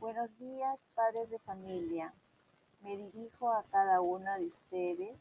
Buenos días, padres de familia. Me dirijo a cada uno de ustedes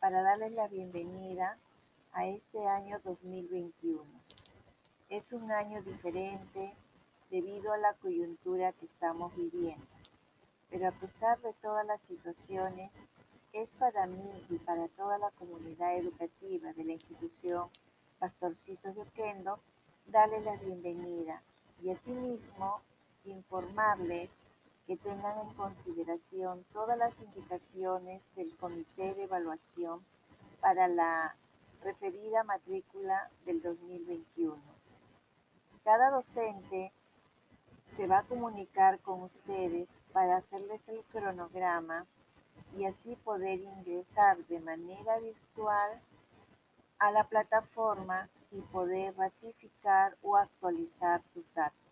para darles la bienvenida a este año 2021. Es un año diferente debido a la coyuntura que estamos viviendo, pero a pesar de todas las situaciones, es para mí y para toda la comunidad educativa de la institución Pastorcitos de Oquendo darles la bienvenida y asimismo informarles que tengan en consideración todas las indicaciones del Comité de Evaluación para la referida matrícula del 2021. Cada docente se va a comunicar con ustedes para hacerles el cronograma y así poder ingresar de manera virtual a la plataforma y poder ratificar o actualizar sus datos.